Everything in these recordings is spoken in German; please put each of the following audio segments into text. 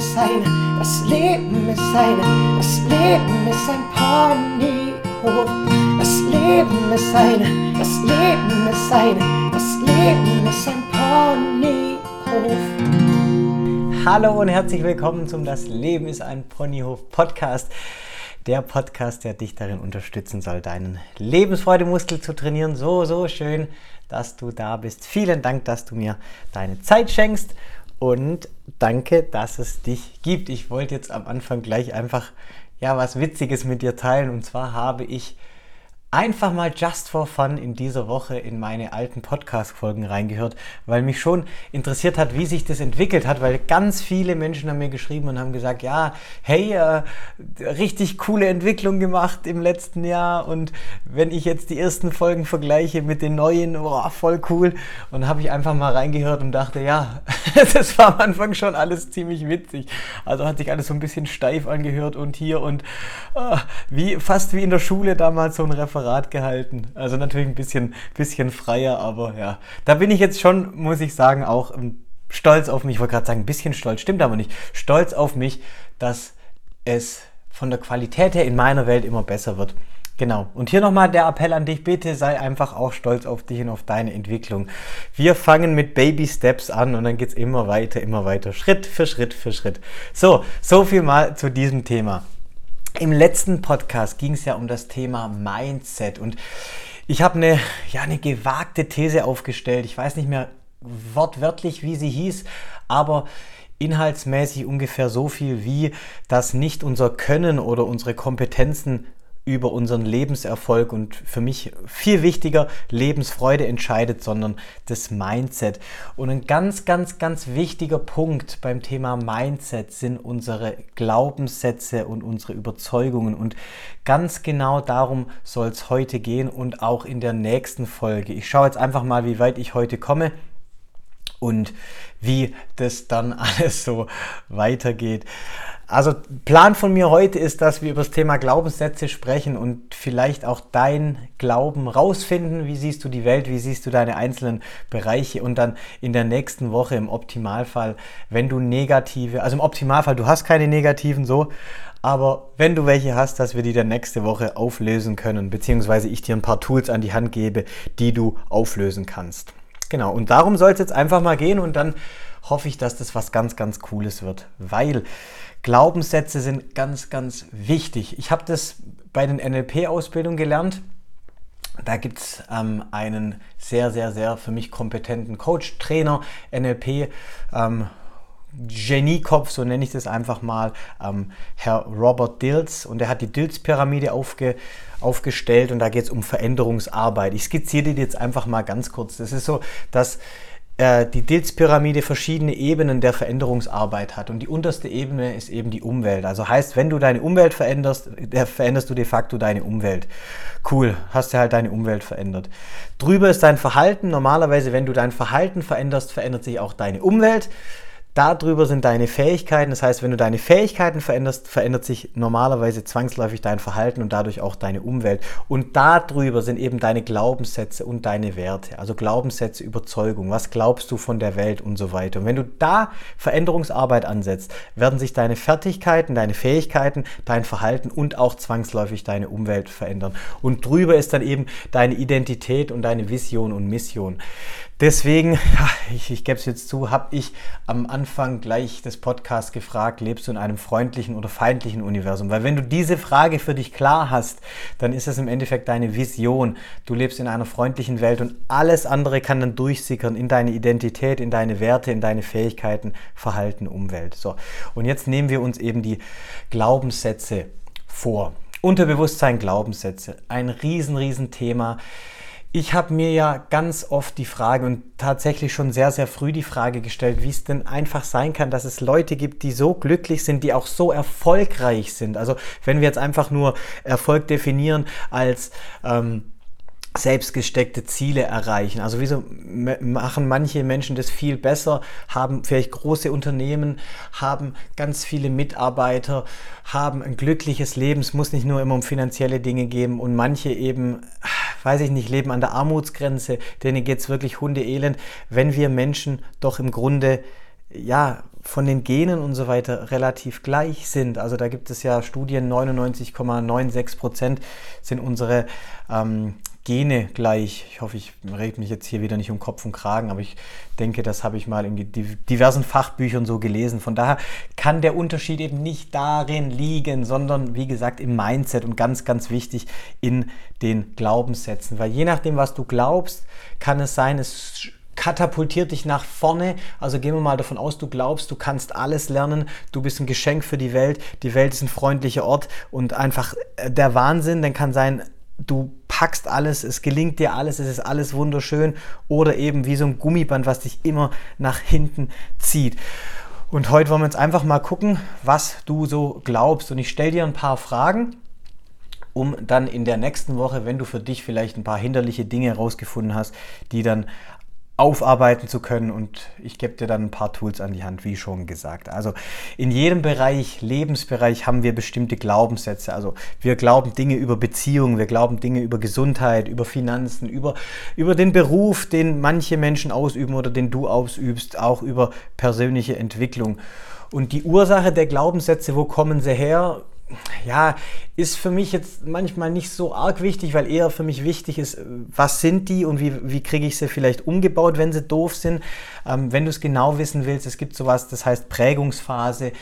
ist eine, das Leben ist eine, das Leben ist ein Ponyhof. Das Leben ist eine, das Leben ist eine, das Leben ist ein Ponyhof. Hallo und herzlich willkommen zum Das Leben ist ein Ponyhof Podcast. Der Podcast, der dich darin unterstützen soll, deinen Lebensfreudemuskel zu trainieren. So, so schön, dass du da bist. Vielen Dank, dass du mir deine Zeit schenkst und danke, dass es dich gibt. Ich wollte jetzt am Anfang gleich einfach ja was Witziges mit dir teilen und zwar habe ich einfach mal just for fun in dieser Woche in meine alten Podcast-Folgen reingehört, weil mich schon interessiert hat, wie sich das entwickelt hat, weil ganz viele Menschen haben mir geschrieben und haben gesagt, ja, hey, äh, richtig coole Entwicklung gemacht im letzten Jahr und wenn ich jetzt die ersten Folgen vergleiche mit den neuen, oh, voll cool und habe ich einfach mal reingehört und dachte, ja, das war am Anfang schon alles ziemlich witzig. Also hat sich alles so ein bisschen steif angehört und hier und äh, wie fast wie in der Schule damals so ein Referat Referat gehalten. Also natürlich ein bisschen, bisschen freier, aber ja. Da bin ich jetzt schon, muss ich sagen, auch ähm, stolz auf mich. Ich wollte gerade sagen, ein bisschen stolz, stimmt aber nicht. Stolz auf mich, dass es von der Qualität her in meiner Welt immer besser wird. Genau. Und hier nochmal der Appell an dich, bitte sei einfach auch stolz auf dich und auf deine Entwicklung. Wir fangen mit Baby Steps an und dann geht es immer weiter, immer weiter, Schritt für Schritt für Schritt. So, so viel mal zu diesem Thema. Im letzten Podcast ging es ja um das Thema Mindset und ich habe eine, ja, eine gewagte These aufgestellt. Ich weiß nicht mehr wortwörtlich, wie sie hieß, aber inhaltsmäßig ungefähr so viel wie, dass nicht unser Können oder unsere Kompetenzen über unseren Lebenserfolg und für mich viel wichtiger Lebensfreude entscheidet, sondern das Mindset. Und ein ganz, ganz, ganz wichtiger Punkt beim Thema Mindset sind unsere Glaubenssätze und unsere Überzeugungen. Und ganz genau darum soll es heute gehen und auch in der nächsten Folge. Ich schaue jetzt einfach mal, wie weit ich heute komme und wie das dann alles so weitergeht. Also Plan von mir heute ist, dass wir über das Thema Glaubenssätze sprechen und vielleicht auch dein Glauben rausfinden. Wie siehst du die Welt? Wie siehst du deine einzelnen Bereiche? Und dann in der nächsten Woche im Optimalfall, wenn du negative, also im Optimalfall, du hast keine negativen so, aber wenn du welche hast, dass wir die dann nächste Woche auflösen können, beziehungsweise ich dir ein paar Tools an die Hand gebe, die du auflösen kannst. Genau, und darum soll es jetzt einfach mal gehen und dann hoffe ich, dass das was ganz, ganz Cooles wird, weil Glaubenssätze sind ganz, ganz wichtig. Ich habe das bei den NLP-Ausbildungen gelernt. Da gibt es ähm, einen sehr, sehr, sehr für mich kompetenten Coach, Trainer, NLP, ähm, Geniekopf, so nenne ich das einfach mal, ähm, Herr Robert Dills. Und er hat die Dills-Pyramide aufge, aufgestellt und da geht es um Veränderungsarbeit. Ich skizziere die jetzt einfach mal ganz kurz. Das ist so, dass äh, die Dilz-Pyramide verschiedene Ebenen der Veränderungsarbeit hat. Und die unterste Ebene ist eben die Umwelt. Also heißt, wenn du deine Umwelt veränderst, veränderst du de facto deine Umwelt. Cool, hast du halt deine Umwelt verändert. Drüber ist dein Verhalten. Normalerweise, wenn du dein Verhalten veränderst, verändert sich auch deine Umwelt. Darüber sind deine Fähigkeiten. Das heißt, wenn du deine Fähigkeiten veränderst, verändert sich normalerweise zwangsläufig dein Verhalten und dadurch auch deine Umwelt. Und darüber sind eben deine Glaubenssätze und deine Werte. Also Glaubenssätze, Überzeugung. Was glaubst du von der Welt und so weiter. Und wenn du da Veränderungsarbeit ansetzt, werden sich deine Fertigkeiten, deine Fähigkeiten, dein Verhalten und auch zwangsläufig deine Umwelt verändern. Und drüber ist dann eben deine Identität und deine Vision und Mission. Deswegen, ich, ich gebe es jetzt zu, habe ich am Anfang gleich des Podcasts gefragt, lebst du in einem freundlichen oder feindlichen Universum? Weil wenn du diese Frage für dich klar hast, dann ist es im Endeffekt deine Vision. Du lebst in einer freundlichen Welt und alles andere kann dann durchsickern in deine Identität, in deine Werte, in deine Fähigkeiten, Verhalten, Umwelt. So, und jetzt nehmen wir uns eben die Glaubenssätze vor. Unterbewusstsein, Glaubenssätze, ein riesen, riesen Thema. Ich habe mir ja ganz oft die Frage und tatsächlich schon sehr, sehr früh die Frage gestellt, wie es denn einfach sein kann, dass es Leute gibt, die so glücklich sind, die auch so erfolgreich sind. Also wenn wir jetzt einfach nur Erfolg definieren als ähm, selbstgesteckte Ziele erreichen. Also wieso machen manche Menschen das viel besser, haben vielleicht große Unternehmen, haben ganz viele Mitarbeiter, haben ein glückliches Leben. Es muss nicht nur immer um finanzielle Dinge gehen und manche eben, weiß ich nicht, leben an der Armutsgrenze, denen geht es wirklich hundeelend, wenn wir Menschen doch im Grunde ja, von den Genen und so weiter relativ gleich sind. Also da gibt es ja Studien, 99,96 Prozent sind unsere ähm, Gene gleich. Ich hoffe, ich rede mich jetzt hier wieder nicht um Kopf und Kragen, aber ich denke, das habe ich mal in diversen Fachbüchern so gelesen. Von daher kann der Unterschied eben nicht darin liegen, sondern wie gesagt im Mindset und ganz, ganz wichtig in den Glaubenssätzen. Weil je nachdem, was du glaubst, kann es sein, es katapultiert dich nach vorne. Also gehen wir mal davon aus, du glaubst, du kannst alles lernen, du bist ein Geschenk für die Welt, die Welt ist ein freundlicher Ort und einfach äh, der Wahnsinn, dann kann sein, du packst alles, es gelingt dir alles, es ist alles wunderschön oder eben wie so ein Gummiband, was dich immer nach hinten zieht. Und heute wollen wir uns einfach mal gucken, was du so glaubst. Und ich stelle dir ein paar Fragen, um dann in der nächsten Woche, wenn du für dich vielleicht ein paar hinderliche Dinge herausgefunden hast, die dann aufarbeiten zu können und ich gebe dir dann ein paar Tools an die Hand, wie schon gesagt. Also in jedem Bereich, Lebensbereich haben wir bestimmte Glaubenssätze. Also wir glauben Dinge über Beziehungen, wir glauben Dinge über Gesundheit, über Finanzen, über, über den Beruf, den manche Menschen ausüben oder den du ausübst, auch über persönliche Entwicklung. Und die Ursache der Glaubenssätze, wo kommen sie her? Ja, ist für mich jetzt manchmal nicht so arg wichtig, weil eher für mich wichtig ist, was sind die und wie, wie kriege ich sie vielleicht umgebaut, wenn sie doof sind. Ähm, wenn du es genau wissen willst, es gibt sowas, das heißt Prägungsphase.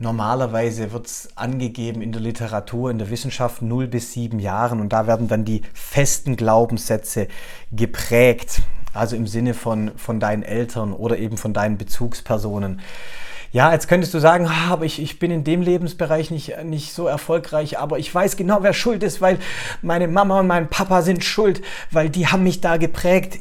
Normalerweise wird es angegeben in der Literatur, in der Wissenschaft 0 bis 7 Jahren und da werden dann die festen Glaubenssätze geprägt. Also im Sinne von, von deinen Eltern oder eben von deinen Bezugspersonen ja, jetzt könntest du sagen, ah, aber ich, ich bin in dem Lebensbereich nicht, nicht so erfolgreich, aber ich weiß genau, wer schuld ist, weil meine Mama und mein Papa sind schuld, weil die haben mich da geprägt.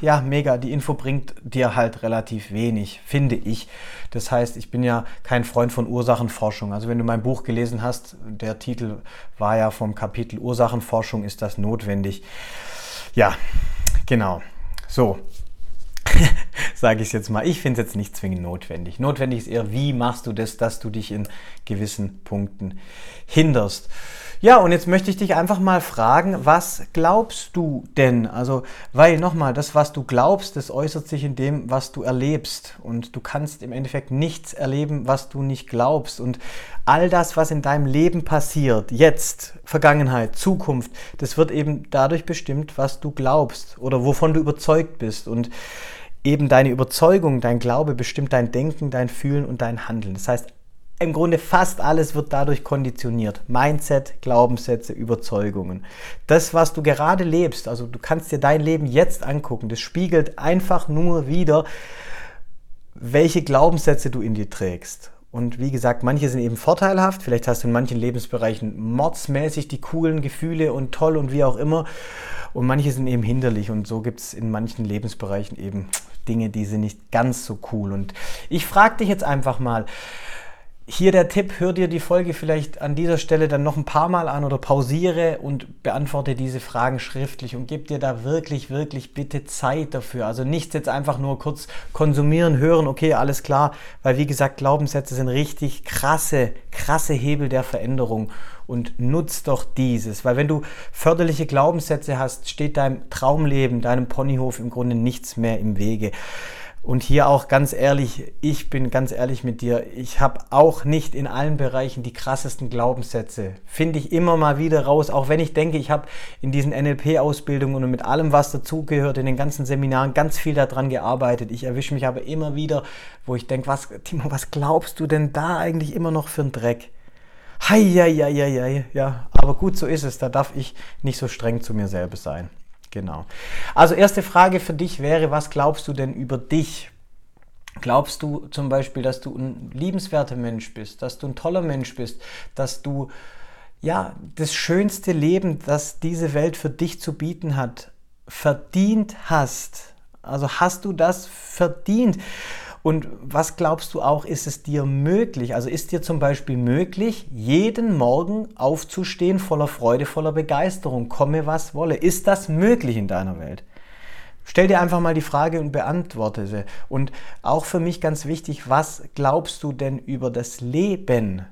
Ja, mega, die Info bringt dir halt relativ wenig, finde ich. Das heißt, ich bin ja kein Freund von Ursachenforschung. Also wenn du mein Buch gelesen hast, der Titel war ja vom Kapitel Ursachenforschung, ist das notwendig. Ja, genau. So, sage ich es jetzt mal. Ich finde es jetzt nicht zwingend notwendig. Notwendig ist eher, wie machst du das, dass du dich in gewissen Punkten hinderst. Ja, und jetzt möchte ich dich einfach mal fragen, was glaubst du denn? Also, weil nochmal, das, was du glaubst, das äußert sich in dem, was du erlebst. Und du kannst im Endeffekt nichts erleben, was du nicht glaubst. Und all das, was in deinem Leben passiert, jetzt, Vergangenheit, Zukunft, das wird eben dadurch bestimmt, was du glaubst oder wovon du überzeugt bist. Und eben deine Überzeugung, dein Glaube bestimmt dein Denken, dein Fühlen und dein Handeln. Das heißt, im Grunde fast alles wird dadurch konditioniert. Mindset, Glaubenssätze, Überzeugungen. Das, was du gerade lebst, also du kannst dir dein Leben jetzt angucken, das spiegelt einfach nur wieder, welche Glaubenssätze du in dir trägst. Und wie gesagt, manche sind eben vorteilhaft. Vielleicht hast du in manchen Lebensbereichen mordsmäßig die coolen Gefühle und toll und wie auch immer. Und manche sind eben hinderlich. Und so gibt es in manchen Lebensbereichen eben Dinge, die sind nicht ganz so cool. Und ich frage dich jetzt einfach mal, hier der Tipp, hör dir die Folge vielleicht an dieser Stelle dann noch ein paar Mal an oder pausiere und beantworte diese Fragen schriftlich und gib dir da wirklich, wirklich bitte Zeit dafür. Also nicht jetzt einfach nur kurz konsumieren, hören, okay, alles klar, weil wie gesagt, Glaubenssätze sind richtig krasse, krasse Hebel der Veränderung und nutzt doch dieses, weil wenn du förderliche Glaubenssätze hast, steht deinem Traumleben, deinem Ponyhof im Grunde nichts mehr im Wege. Und hier auch ganz ehrlich, ich bin ganz ehrlich mit dir, ich habe auch nicht in allen Bereichen die krassesten Glaubenssätze. Finde ich immer mal wieder raus, auch wenn ich denke, ich habe in diesen NLP-Ausbildungen und mit allem, was dazugehört, in den ganzen Seminaren ganz viel daran gearbeitet. Ich erwische mich aber immer wieder, wo ich denke, was, Timo, was glaubst du denn da eigentlich immer noch für einen Dreck? Hei, ja, ja, ja, ja, ja. Aber gut, so ist es. Da darf ich nicht so streng zu mir selber sein. Genau. Also erste Frage für dich wäre, was glaubst du denn über dich? Glaubst du zum Beispiel, dass du ein liebenswerter Mensch bist, dass du ein toller Mensch bist, dass du ja das schönste Leben, das diese Welt für dich zu bieten hat, verdient hast? Also hast du das verdient? Und was glaubst du auch, ist es dir möglich? Also ist dir zum Beispiel möglich, jeden Morgen aufzustehen voller Freude, voller Begeisterung, komme was wolle? Ist das möglich in deiner Welt? Stell dir einfach mal die Frage und beantworte sie. Und auch für mich ganz wichtig, was glaubst du denn über das Leben?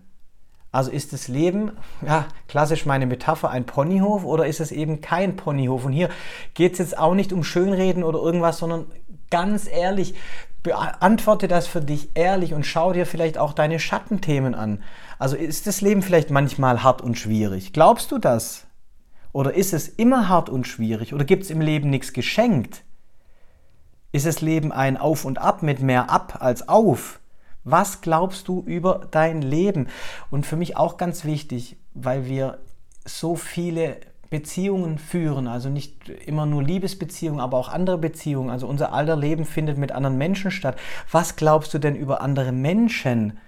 Also ist das Leben, ja, klassisch meine Metapher, ein Ponyhof oder ist es eben kein Ponyhof? Und hier geht es jetzt auch nicht um Schönreden oder irgendwas, sondern ganz ehrlich, beantworte das für dich ehrlich und schau dir vielleicht auch deine Schattenthemen an. Also ist das Leben vielleicht manchmal hart und schwierig? Glaubst du das? Oder ist es immer hart und schwierig? Oder gibt es im Leben nichts geschenkt? Ist das Leben ein Auf und Ab mit mehr Ab als Auf? Was glaubst du über dein Leben? Und für mich auch ganz wichtig, weil wir so viele Beziehungen führen, also nicht immer nur Liebesbeziehungen, aber auch andere Beziehungen. Also unser aller Leben findet mit anderen Menschen statt. Was glaubst du denn über andere Menschen?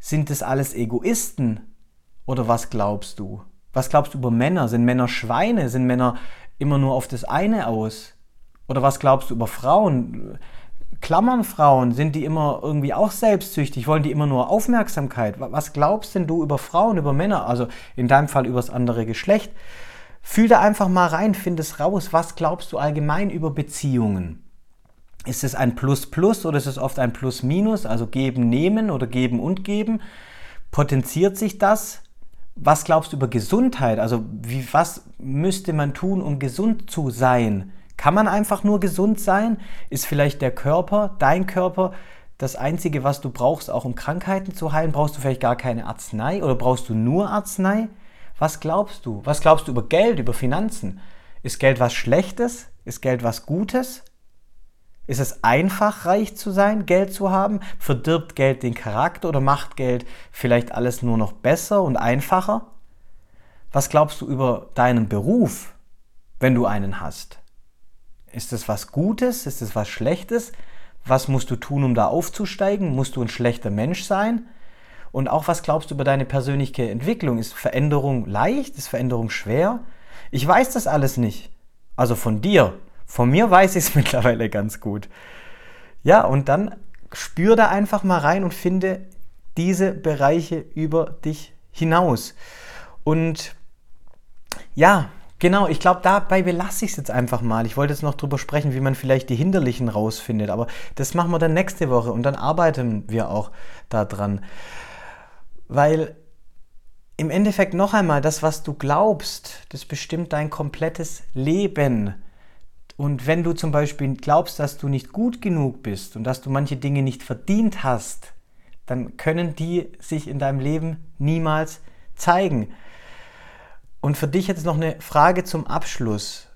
Sind es alles Egoisten? Oder was glaubst du? Was glaubst du über Männer? Sind Männer Schweine? Sind Männer immer nur auf das eine aus? Oder was glaubst du über Frauen? Klammern Frauen? Sind die immer irgendwie auch selbstsüchtig? Wollen die immer nur Aufmerksamkeit? Was glaubst denn du über Frauen, über Männer? Also in deinem Fall über das andere Geschlecht. Fühl da einfach mal rein, find es raus. Was glaubst du allgemein über Beziehungen? Ist es ein Plus-Plus oder ist es oft ein Plus-Minus, also geben, nehmen oder geben und geben? Potenziert sich das? Was glaubst du über Gesundheit? Also wie, was müsste man tun, um gesund zu sein? Kann man einfach nur gesund sein? Ist vielleicht der Körper, dein Körper, das Einzige, was du brauchst, auch um Krankheiten zu heilen? Brauchst du vielleicht gar keine Arznei oder brauchst du nur Arznei? Was glaubst du? Was glaubst du über Geld, über Finanzen? Ist Geld was Schlechtes? Ist Geld was Gutes? Ist es einfach, reich zu sein, Geld zu haben? Verdirbt Geld den Charakter oder macht Geld vielleicht alles nur noch besser und einfacher? Was glaubst du über deinen Beruf, wenn du einen hast? Ist es was Gutes? Ist es was Schlechtes? Was musst du tun, um da aufzusteigen? Musst du ein schlechter Mensch sein? Und auch was glaubst du über deine persönliche Entwicklung? Ist Veränderung leicht? Ist Veränderung schwer? Ich weiß das alles nicht. Also von dir. Von mir weiß ich es mittlerweile ganz gut. Ja, und dann spür da einfach mal rein und finde diese Bereiche über dich hinaus. Und ja, genau, ich glaube, dabei belasse ich es jetzt einfach mal. Ich wollte jetzt noch drüber sprechen, wie man vielleicht die Hinderlichen rausfindet, aber das machen wir dann nächste Woche und dann arbeiten wir auch daran. Weil im Endeffekt noch einmal, das, was du glaubst, das bestimmt dein komplettes Leben. Und wenn du zum Beispiel glaubst, dass du nicht gut genug bist und dass du manche Dinge nicht verdient hast, dann können die sich in deinem Leben niemals zeigen. Und für dich jetzt noch eine Frage zum Abschluss.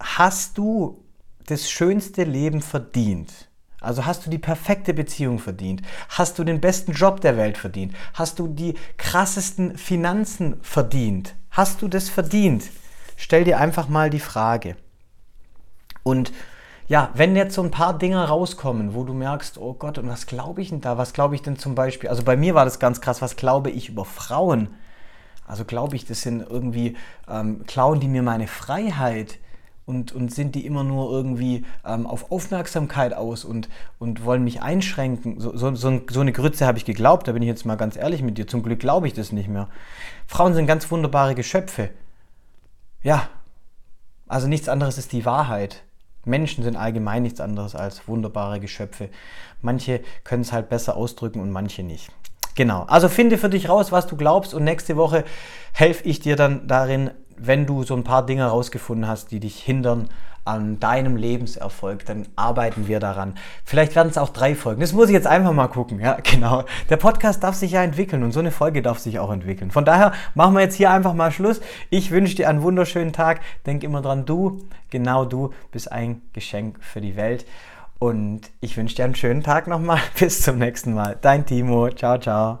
Hast du das schönste Leben verdient? Also hast du die perfekte Beziehung verdient? Hast du den besten Job der Welt verdient? Hast du die krassesten Finanzen verdient? Hast du das verdient? Stell dir einfach mal die Frage. Und ja, wenn jetzt so ein paar Dinge rauskommen, wo du merkst, oh Gott, und was glaube ich denn da? Was glaube ich denn zum Beispiel? Also bei mir war das ganz krass, was glaube ich über Frauen? Also glaube ich, das sind irgendwie, ähm, klauen die mir meine Freiheit? Und, und sind die immer nur irgendwie ähm, auf Aufmerksamkeit aus und, und wollen mich einschränken. So, so, so, so eine Grütze habe ich geglaubt, da bin ich jetzt mal ganz ehrlich mit dir. Zum Glück glaube ich das nicht mehr. Frauen sind ganz wunderbare Geschöpfe. Ja, also nichts anderes ist die Wahrheit. Menschen sind allgemein nichts anderes als wunderbare Geschöpfe. Manche können es halt besser ausdrücken und manche nicht. Genau. Also finde für dich raus, was du glaubst und nächste Woche helfe ich dir dann darin, wenn du so ein paar Dinge herausgefunden hast, die dich hindern an deinem Lebenserfolg, dann arbeiten wir daran. Vielleicht werden es auch drei Folgen. Das muss ich jetzt einfach mal gucken. Ja, genau. Der Podcast darf sich ja entwickeln und so eine Folge darf sich auch entwickeln. Von daher machen wir jetzt hier einfach mal Schluss. Ich wünsche dir einen wunderschönen Tag. Denk immer dran, du, genau du, bist ein Geschenk für die Welt. Und ich wünsche dir einen schönen Tag nochmal. Bis zum nächsten Mal. Dein Timo. Ciao, ciao.